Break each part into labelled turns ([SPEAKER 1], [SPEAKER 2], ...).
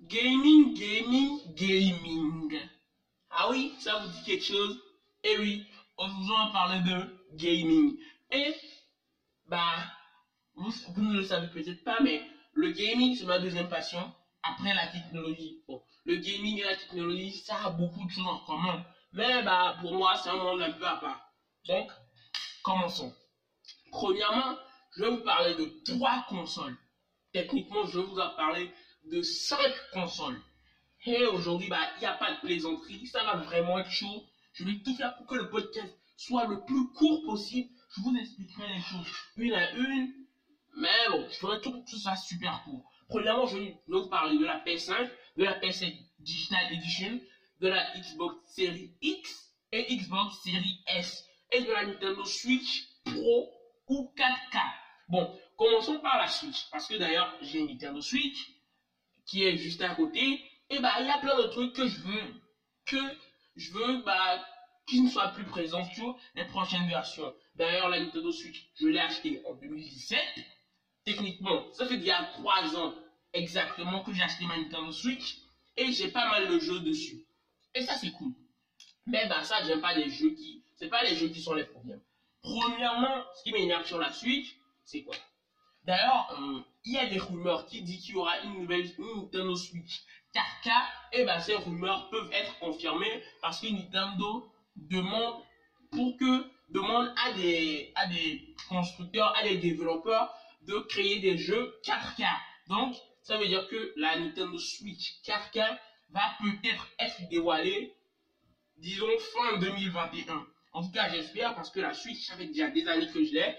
[SPEAKER 1] Gaming, gaming, gaming. Ah oui, ça vous dit quelque chose? Eh oui, aujourd'hui on va parler de gaming. Et, bah, vous, vous ne le savez peut-être pas, mais le gaming, c'est ma deuxième passion après la technologie. Bon, le gaming et la technologie, ça a beaucoup de choses en commun. Mais, bah, pour moi, c'est un monde un peu à part. Donc, commençons. Premièrement, je vais vous parler de trois consoles. Techniquement, je vais vous en parler de 5 consoles. Et aujourd'hui, bah, il n'y a pas de plaisanterie. Ça va vraiment être chaud. Je vais tout faire pour que le podcast soit le plus court possible. Je vous expliquerai les choses une à une. Mais bon, je ferai tout, tout ça super court. Premièrement, je vais vous parler de la PS5, de la PS5 Digital Edition, de la Xbox Series X et Xbox Series S et de la Nintendo Switch Pro ou 4K. Bon, commençons par la Switch. Parce que d'ailleurs, j'ai une Nintendo Switch qui est juste à côté, et bah il y a plein de trucs que je veux que je veux bah qui ne soient plus présents sur les prochaines versions. D'ailleurs la Nintendo Switch, je l'ai acheté en 2017. Techniquement, ça fait il y a 3 ans exactement que j'ai acheté ma Nintendo Switch et j'ai pas mal de jeux dessus. Et ça c'est cool. Mais bah ça j'aime pas les jeux qui c'est pas les jeux qui sont les problèmes. Premièrement, ce qui m'énerve sur la Switch, c'est quoi? D'ailleurs, euh, il y a des rumeurs qui disent qu'il y aura une nouvelle Nintendo Switch 4K. Et ben ces rumeurs peuvent être confirmées parce que Nintendo demande pour que demande à des à des constructeurs, à des développeurs de créer des jeux 4K. Donc, ça veut dire que la Nintendo Switch 4K va peut-être être dévoilée, disons, fin 2021. En tout cas, j'espère parce que la Switch, ça fait déjà des années que je l'ai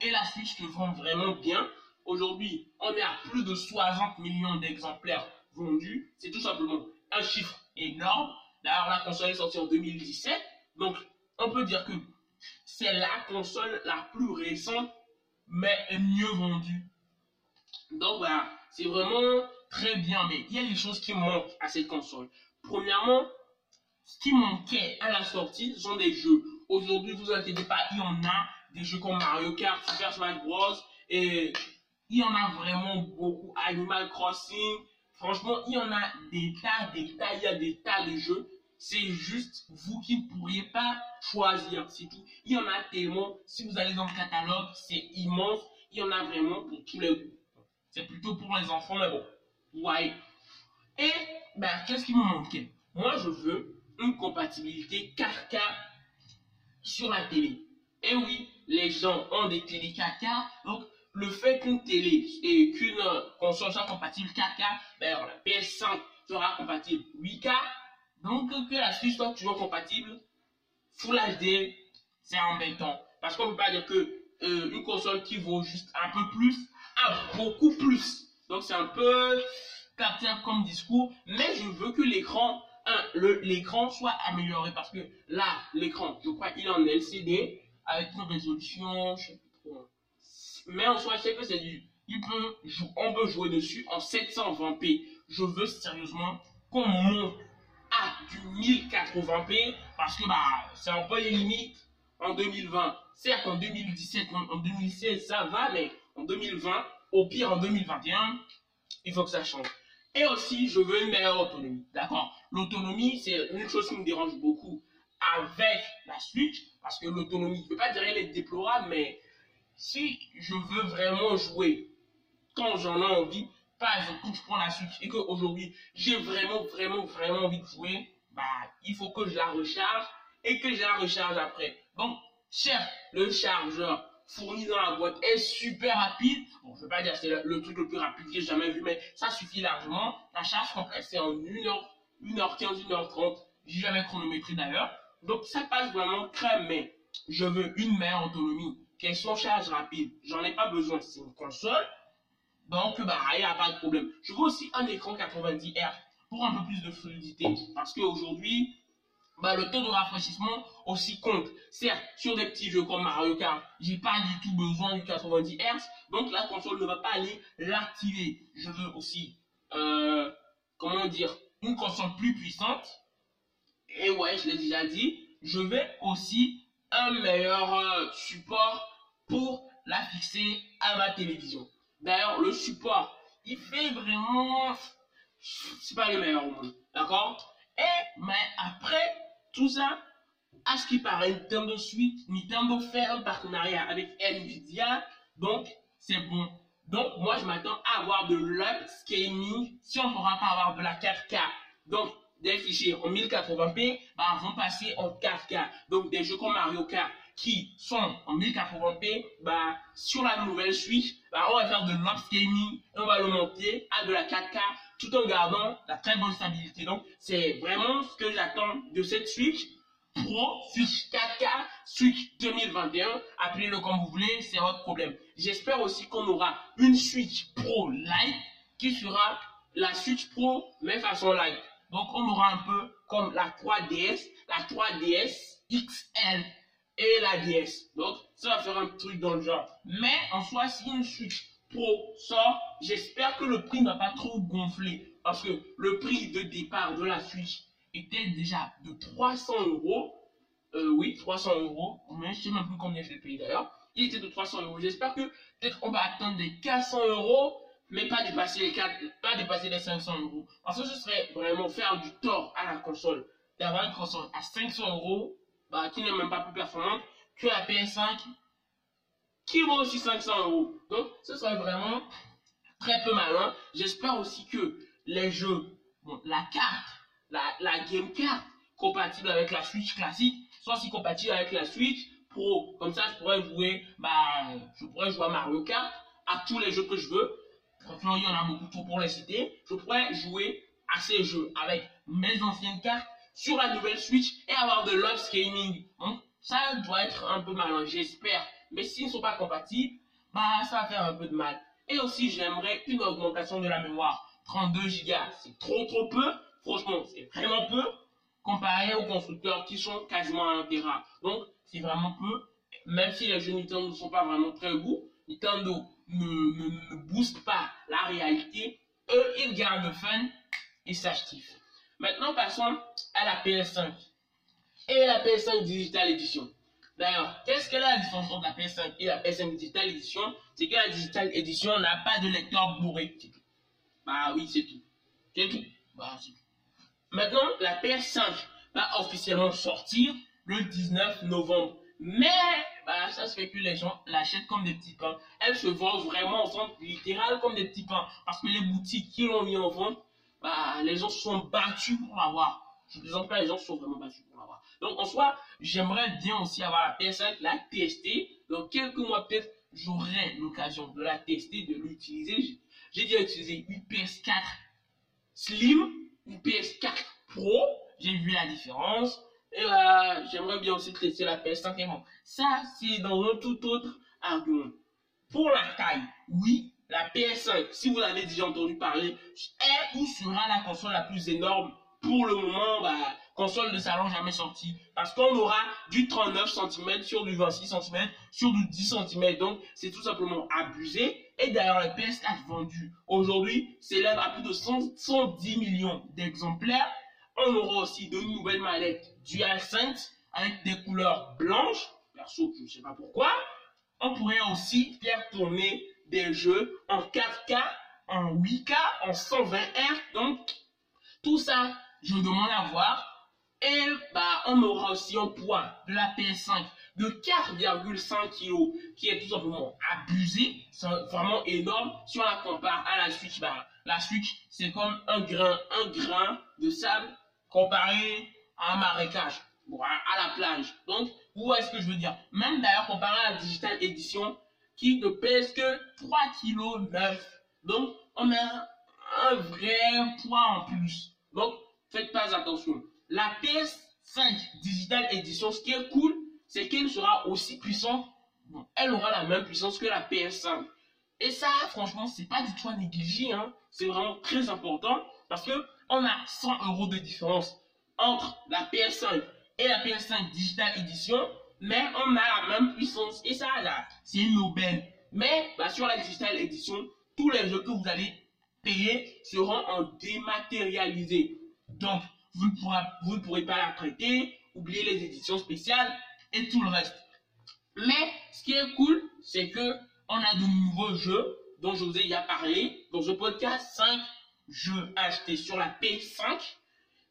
[SPEAKER 1] et la Switch se vend vraiment bien. Aujourd'hui, on est à plus de 60 millions d'exemplaires vendus. C'est tout simplement un chiffre énorme. D'ailleurs, la console est sortie en 2017. Donc, on peut dire que c'est la console la plus récente, mais mieux vendue. Donc, voilà, c'est vraiment très bien. Mais il y a des choses qui manquent à cette console. Premièrement, ce qui manquait à la sortie, ce sont des jeux. Aujourd'hui, vous inquiétez pas, il y en a des jeux comme Mario Kart, Super Smash Bros. Et il y en a vraiment beaucoup. Animal Crossing, franchement, il y en a des tas, des tas, il y a des tas de jeux. C'est juste vous qui ne pourriez pas choisir, c'est tout. Il y en a tellement. Si vous allez dans le catalogue, c'est immense. Il y en a vraiment pour tous les goûts. C'est plutôt pour les enfants, mais bon. Ouais. Et, ben, qu'est-ce qui me manquait Moi, je veux une compatibilité 4K sur la télé. Et oui, les gens ont des télé 4K, donc le fait qu'une télé et qu'une console soit compatible 4K, ben, la PS5 sera compatible 8K, donc que la Switch soit toujours compatible Full HD, c'est embêtant. Parce qu'on ne peut pas dire que euh, une console qui vaut juste un peu plus a beaucoup plus. Donc c'est un peu caractère comme discours, mais je veux que l'écran l'écran soit amélioré parce que là, l'écran, je crois qu'il est en LCD avec une résolution. Mais en soi, je sais que c'est du, on peut jouer dessus en 720p. Je veux sérieusement qu'on monte à du 1080p parce que bah, c'est un peu les limites en 2020. Certes, en 2017, en 2016, ça va, mais en 2020, au pire en 2021, il faut que ça change. Et aussi, je veux une meilleure autonomie. D'accord? L'autonomie, c'est une chose qui me dérange beaucoup avec la Switch, parce que l'autonomie, je ne peux pas dire qu'elle est déplorable, mais si je veux vraiment jouer quand j'en ai envie, exemple, quand je prends la Switch et qu'aujourd'hui, j'ai vraiment, vraiment, vraiment envie de jouer, bah, il faut que je la recharge et que je la recharge après. Donc, certes, le chargeur fourni dans la boîte est super rapide. Bon, je ne pas dire que c'est le, truc le plus rapide que j'ai jamais vu, mais ça suffit largement. La charge complète, c'est en 1h, 1h15, 1h30. J'ai jamais chronométré d'ailleurs. Donc ça passe vraiment crème, mais je veux une meilleure autonomie, soit charge rapide. J'en ai pas besoin, c'est une console. Donc bah il n'y a pas de problème. Je veux aussi un écran 90 Hz pour un peu plus de fluidité. Parce qu'aujourd'hui, bah, le taux de rafraîchissement aussi compte. Certes, sur des petits jeux comme Mario Kart, j'ai pas du tout besoin du 90 Hz, donc la console ne va pas aller l'activer. Je veux aussi, euh, comment dire, une console plus puissante et ouais, je l'ai déjà dit, je vais aussi un meilleur euh, support pour la fixer à ma télévision. D'ailleurs, le support, il fait vraiment c'est pas le meilleur au monde. D'accord? Et, mais après tout ça, à ce qui paraît, Nintendo Switch, Nintendo fait un partenariat avec Nvidia, donc c'est bon. Donc, moi, je m'attends à avoir de l'upscaling si on ne pourra pas avoir de la 4K. Donc, des fichiers en 1080p bah, vont passer en 4K. Donc, des jeux comme Mario Kart qui sont en 1080p, bah, sur la nouvelle Switch, bah, on va faire de l'upscaling on va le monter à de la 4K tout en gardant la très bonne stabilité. Donc, c'est vraiment ce que j'attends de cette Switch. Pro, Switch 4K, Switch 2021, appelez-le comme vous voulez, c'est votre problème. J'espère aussi qu'on aura une Switch Pro Lite qui sera la Switch Pro mais façon Lite. Donc on un peu comme la 3DS, la 3DS XL et la DS. Donc ça va faire un truc dans le genre. Mais en soi, si une Switch Pro sort, j'espère que le prix ne va pas trop gonfler. Parce que le prix de départ de la Switch était déjà de 300 euros. Euh, oui, 300 euros. Mais je sais même plus combien je l'ai payé d'ailleurs. Il était de 300 euros. J'espère que peut-être on va attendre des 400 euros, mais pas dépasser les 4, pas dépasser les 500 euros. Parce que ce serait vraiment faire du tort à la console. D'avoir une console à 500 euros, bah, qui n'est même pas plus performante que la PS5, qui vaut aussi 500 euros. Donc, ce serait vraiment très peu malin. J'espère aussi que les jeux, bon, la carte, la, la game card compatible avec la Switch classique, soit aussi compatible avec la Switch Pro. Comme ça, je pourrais jouer, bah, je pourrais jouer à Mario Kart, à tous les jeux que je veux. Franchement, il y en a beaucoup trop pour les citer. Je pourrais jouer à ces jeux avec mes anciennes cartes sur la nouvelle Switch et avoir de l'upscaling. Donc, ça doit être un peu malin, j'espère. Mais s'ils ne sont pas compatibles, bah, ça va faire un peu de mal. Et aussi, j'aimerais une augmentation de la mémoire. 32 Go, c'est trop trop peu. Franchement, c'est vraiment peu comparé aux constructeurs qui sont quasiment à 1 Tera. Donc, c'est vraiment peu. Même si les jeux Nintendo ne sont pas vraiment très beaux, Nintendo ne, ne, ne booste pas la réalité. Eux, ils gardent le fun et s'achètent. Maintenant, passons à la PS5 et la PS5 Digital Edition. D'ailleurs, qu'est-ce que la différence entre la PS5 et la PS5 Digital Edition? C'est que la Digital Edition n'a pas de lecteur Blu-ray. Bah oui, c'est tout. C'est tout. Bah, c'est tout. Maintenant, la PS5 va officiellement sortir le 19 novembre. Mais, bah, ça se fait que les gens l'achètent comme des petits pains. Elle se vend vraiment en vente littérale comme des petits pains. Parce que les boutiques qui l'ont mis en vente, bah, les gens se sont battus pour l'avoir. Je ne plaisante pas, les gens se sont vraiment battus pour l'avoir. Donc, en soi, j'aimerais bien aussi avoir la PS5, la tester. Dans quelques mois, peut-être, j'aurai l'occasion de la tester, de l'utiliser. J'ai déjà utilisé une PS4 Slim, une PS4 Pro. J'ai vu la différence. Et là, j'aimerais bien aussi tester la PS5 et bon. Ça, c'est dans un tout autre argument. Pour la taille, oui, la PS5, si vous avez déjà entendu parler, est ou sera la console la plus énorme pour le moment, bah, console de salon jamais sortie. Parce qu'on aura du 39 cm sur du 26 cm sur du 10 cm. Donc, c'est tout simplement abusé. Et d'ailleurs, les PS4 vendus aujourd'hui s'élèvent à plus de 110 millions d'exemplaires. On aura aussi de nouvelles manettes DualSense avec des couleurs blanches. Perso, je ne sais pas pourquoi. On pourrait aussi faire tourner des jeux en 4K, en 8K, en 120 Hz. Donc, tout ça, je demande à voir. Et bah, on aura aussi un poids de la PS5 de 4,5 kg qui est tout simplement abusé. C'est vraiment énorme si on la compare à la Switch. Bah, la Switch, c'est comme un grain, un grain de sable comparé à un marécage, à, la plage. Donc, où est-ce que je veux dire? Même d'ailleurs comparé à la Digital Edition qui ne pèse que 3 kg 9. Donc, on a un vrai poids en plus. Donc, faites pas attention. La PS5 Digital Edition, ce qui est cool, c'est qu'elle sera aussi puissante. Elle aura la même puissance que la PS5. Et ça, franchement, c'est pas du tout à négliger. Hein. C'est vraiment très important parce que on a 100 euros de différence entre la PS5 et la PS5 Digital Edition, mais on a la même puissance. Et ça, là, c'est une aubaine. Mais bah, sur la Digital Edition, tous les jeux que vous allez payer seront en dématérialisé. Donc, vous ne, pourrez, pas la prêter, oublier les éditions spéciales et tout le reste. Mais ce qui est cool, c'est que on a de nouveaux jeux dont je vous ai déjà parlé dans ce podcast 5 jeux achetés sur la P5,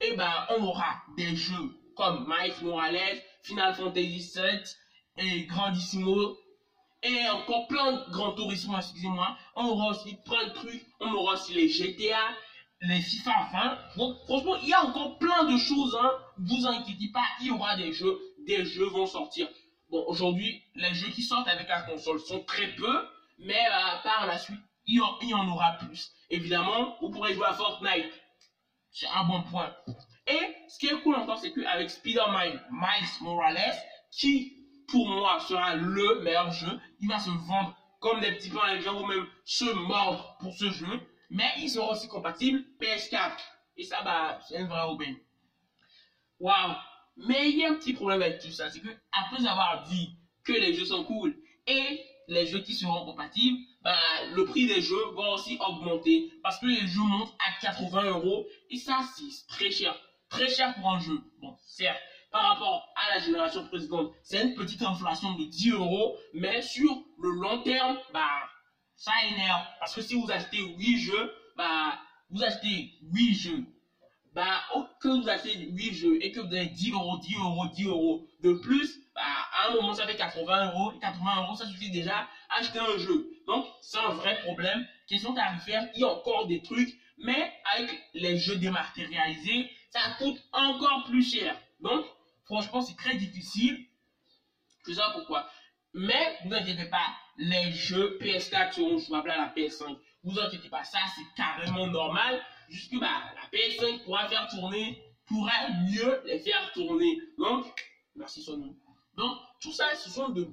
[SPEAKER 1] et ben on aura des jeux comme Miles Morales, Final Fantasy VII et Grandissimo et encore plein de grands tourisme, excusez-moi. On aura aussi plein de trucs. On aura aussi les GTA, les FIFA 20. Donc, franchement, il y a encore plein de choses. Hein. Vous inquiétez pas, il y aura des jeux. Des jeux vont sortir. Bon, aujourd'hui, les jeux qui sortent avec la console sont très peu. Mais euh, par la suite, il y, en, aura plus. Évidemment, vous pourrez jouer à Fortnite. C'est un bon point. Et ce qui est cool encore, c'est qu'avec Spider-Man Miles Morales, qui pour moi sera le meilleur jeu, il va se vendre comme des petits pains, les gens vont même se mordre pour ce jeu, mais il sera aussi compatible PS4. Et ça, bah, c'est une vraie aubaine. Waouh! Mais il y a un petit problème avec tout ça, c'est que après avoir dit que les jeux sont cool et les jeux qui seront compatibles, bah, le prix des jeux va aussi augmenter parce que les jeux montent à 80 euros et ça, c'est très cher. Très cher pour un jeu. Bon, certes, par rapport à la génération précédente, c'est une petite inflation de 10 euros, mais sur le long terme, bah, ça énerve. Parce que si vous achetez 8 jeux, bah, vous achetez 8 jeux, bah, que vous achetez 8 jeux et que vous avez 10 euros, 10 euros, 10 euros de plus, bah, à un moment, ça fait 80 euros. Et 80 euros, ça suffit déjà à acheter un jeu. Donc, c'est un vrai problème. Question tarifaire, il y a encore des trucs, mais avec les jeux dématérialisés, ça coûte encore plus cher. Donc, franchement, c'est très difficile. Je sais pas pourquoi. Mais, vous inquiétez pas, les jeux PS4 seront jouables à la PS5. Vous inquiétez pas, ça c'est carrément normal. Jusque bah, la PS5 pourra faire tourner, pourra mieux les faire tourner. Donc, merci Sony. Donc, tout ça, ce sont de,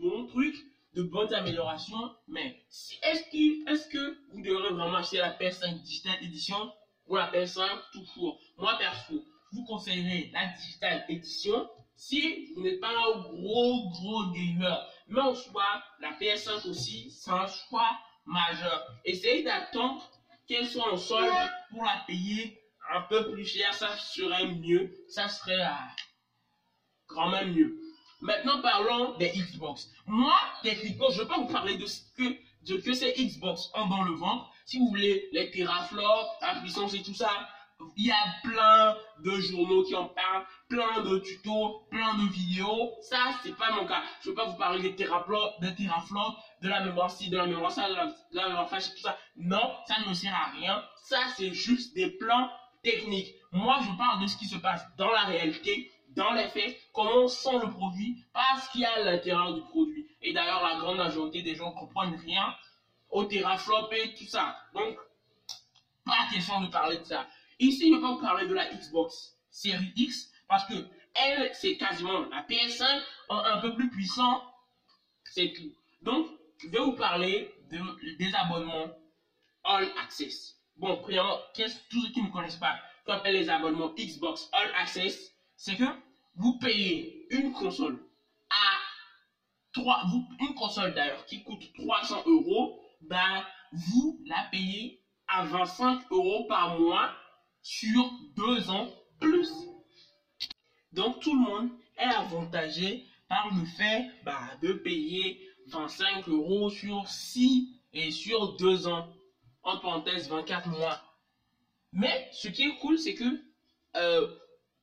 [SPEAKER 1] bons trucs, de bonnes améliorations. Mais est-ce que, est que vous devrez vraiment acheter la PS5 Digital Edition ou la PS5 tout court? Moi, perso, vous conseillerez la Digital Edition si vous n'êtes pas un gros, gros gamer. Mais en soi, la PS5 aussi, c'est un choix majeur. Essayez d'attendre qu'elle soit en solde pour la payer un peu plus cher. Ça serait mieux. Ça serait euh, quand même mieux. Maintenant, parlons des Xbox. Moi, techniquement, je ne vais pas vous parler de ce que, de que ces Xbox ont dans le ventre. Si vous voulez les teraflops, la puissance et tout ça, il y a plein de journaux qui en parlent, plein de tutos, plein de vidéos. Ça, c'est pas mon cas. Je ne veux pas vous parler des teraflops, des teraflops, de la mémoire ci, de la mémoire ça, de la, mémoire flash, tout ça. Non, ça ne me sert à rien. Ça, c'est juste des plans techniques. Moi, je parle de ce qui se passe dans la réalité, dans les faits, comment on sent le produit, pas ce qu'il y a l'intérieur du produit. Et d'ailleurs, la grande majorité des gens ne comprennent rien au teraflop et tout ça. Donc, pas question de parler de ça. Ici, je vais pas vous parler de la Xbox série X parce que elle, c'est quasiment la PS5 un peu plus puissant. C'est tout. Donc, je vais vous parler de, des abonnements All Access. Bon, premièrement, qu'est-ce tous ceux qui ne connaissent pas, appelle les abonnements Xbox All Access, c'est que vous payez une console à 3, vous, une console d'ailleurs qui coûte 300 euros, ben, vous la payez à 25 euros par mois sur deux ans plus. Donc tout le monde est avantagé par le fait bah, de payer 25 euros sur 6 et sur 2 ans. En parenthèse, 24 mois. Mais ce qui est cool, c'est que euh,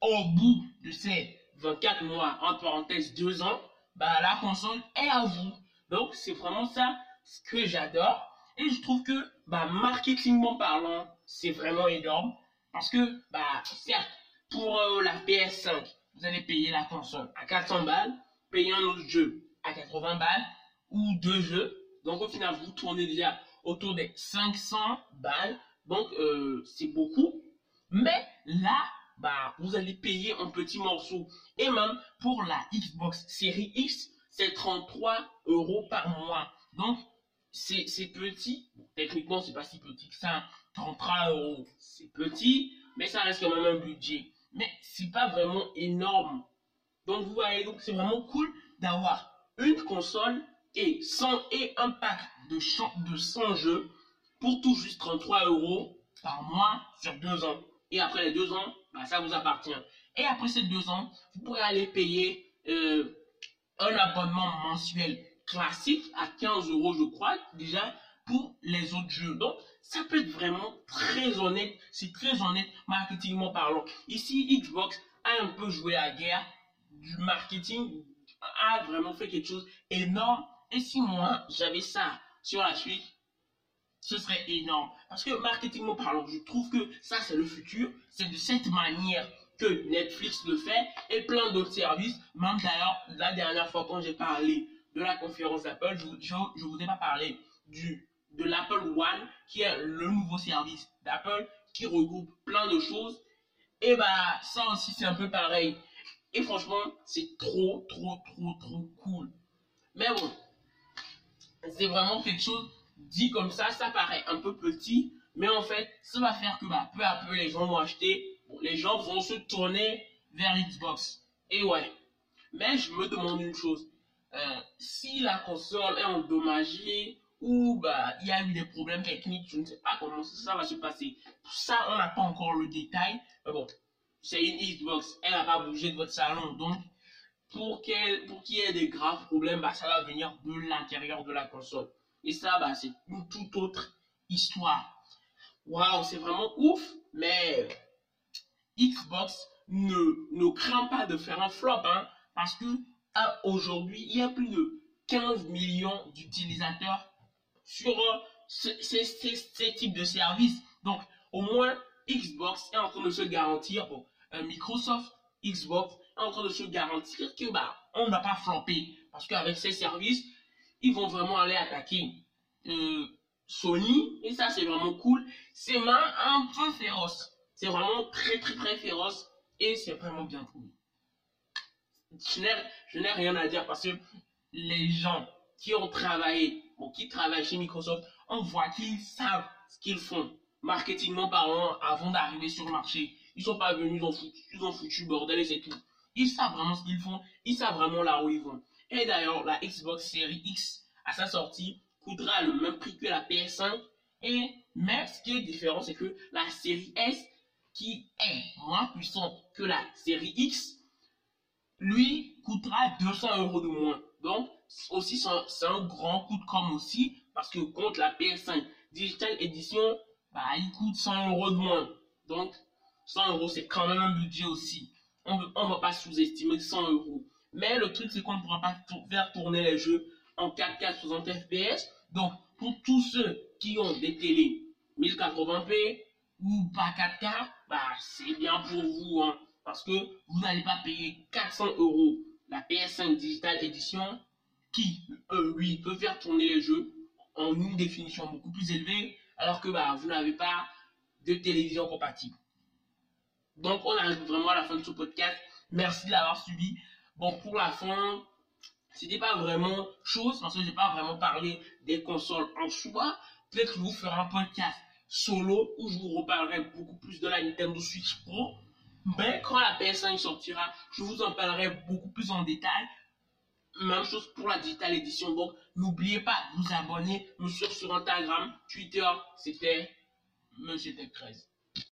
[SPEAKER 1] au bout de ces 24 mois, en parenthèse 2 ans, bah, la console est à vous. Donc c'est vraiment ça ce que j'adore. Et je trouve que, bah, marketingment parlant, c'est vraiment énorme. Parce que, bah, certes, pour euh, la PS5, vous allez payer la console à 400 balles, payer un autre jeu à 80 balles, ou deux jeux. Donc, au final, vous tournez déjà autour des 500 balles. Donc, euh, c'est beaucoup. Mais là, bah, vous allez payer un petit morceau. Et même pour la Xbox Series X, c'est 33 euros par mois. Donc, c'est petit. Techniquement, c'est pas si petit que ça. 33 euros, c'est petit, mais ça reste quand même un budget. Mais c'est pas vraiment énorme. Donc vous voyez, donc c'est vraiment cool d'avoir une console et, et un pack de, de 100 jeux pour tout juste 33 euros par mois sur deux ans. Et après les deux ans, bah, ça vous appartient. Et après ces deux ans, vous pourrez aller payer euh, un abonnement mensuel classique à 15 euros, je crois. Déjà, pour les autres jeux. Donc, ça peut être vraiment très honnête, c'est très honnête marketingement parlant. Ici, Xbox a un peu joué à guerre du marketing, a vraiment fait quelque chose énorme. Et si moi, j'avais ça sur la suite, ce serait énorme. Parce que marketingment parlant, je trouve que ça, c'est le futur. C'est de cette manière que Netflix le fait et plein d'autres services. Même d'ailleurs, la dernière fois quand j'ai parlé de la conférence d'Apple, je ne vous ai pas parlé du, de l'Apple One, qui est le nouveau service d'Apple qui regroupe plein de choses. Et bah, ça aussi, c'est un peu pareil. Et franchement, c'est trop, trop, trop, trop cool. Mais bon, c'est vraiment quelque chose dit comme ça, ça paraît un peu petit, mais en fait, ça va faire que bah, peu à peu, les gens vont acheter, les gens vont se tourner vers Xbox. Et ouais. Mais je me demande une chose. Euh, si la console est endommagée ou bah il y a eu des problèmes techniques, je ne sais pas comment ça va se passer. Ça, on n'a pas encore le détail. Mais bon, c'est une Xbox, elle n'a pas bougé de votre salon. Donc, pour qu'il y ait des graves problèmes, bah, ça va venir de l'intérieur de la console. Et ça, bah, c'est une toute autre histoire. Waouh, c'est vraiment ouf, mais Xbox ne, ne craint pas de faire un flop, hein, parce que aujourd'hui, il y a plus de 15 millions d'utilisateurs sur euh, ces types de services. Donc, au moins, Xbox est en train de se garantir, bon, euh, Microsoft, Xbox est en train de se garantir que bah, on ne va pas flopper. Parce qu'avec ces services, ils vont vraiment aller attaquer euh, Sony. Et ça, c'est vraiment cool. C'est un peu féroce. C'est vraiment très, très, très féroce. Et c'est vraiment bien cool. Je n'ai rien à dire parce que les gens qui ont travaillé, ou qui travaillent chez Microsoft, on voit qu'ils savent ce qu'ils font, marketingment parlant, avant d'arriver sur le marché. Ils sont pas venus, ils ont foutu, ils ont foutu bordel et c'est tout. Ils savent vraiment ce qu'ils font, ils savent vraiment là où ils vont. Et d'ailleurs, la Xbox Series X, à sa sortie, coûtera le même prix que la PS5. Et, mais ce qui est différent, c'est que la série S, qui est moins puissante que la série X, lui coûtera 200 euros de moins. Donc, aussi, c'est un grand coup de com aussi, parce que contre la PS5 Digital Edition, bah, il coûte 100 euros de moins. Donc, 100 euros, c'est quand même un budget aussi. On ne va pas sous-estimer 100 euros. Mais le truc, c'est qu'on ne pourra pas faire tourner les jeux en 4K 60 FPS. Donc, pour tous ceux qui ont des télés 1080p ou pas 4K, bah, c'est bien pour vous. Hein, parce que vous n'allez pas payer 400 euros la PS5 Digital Edition qui, euh, lui, peut faire tourner les jeux en une définition beaucoup plus élevée alors que bah, vous n'avez pas de télévision compatible. Donc, on arrive vraiment à la fin de ce podcast. Merci de l'avoir suivi. Bon, pour la fin, c'était pas vraiment chose parce que j'ai pas vraiment parlé des consoles en soi. Peut-être que je vous ferai un podcast solo où je vous reparlerai beaucoup plus de la Nintendo Switch Pro. Mais quand la PS5 sortira, je vous en parlerai beaucoup plus en détail. Même chose pour la Digital Edition. Donc, n'oubliez pas de vous abonner, me suivre sur Instagram, Twitter. C'était Monsieur Tech 13.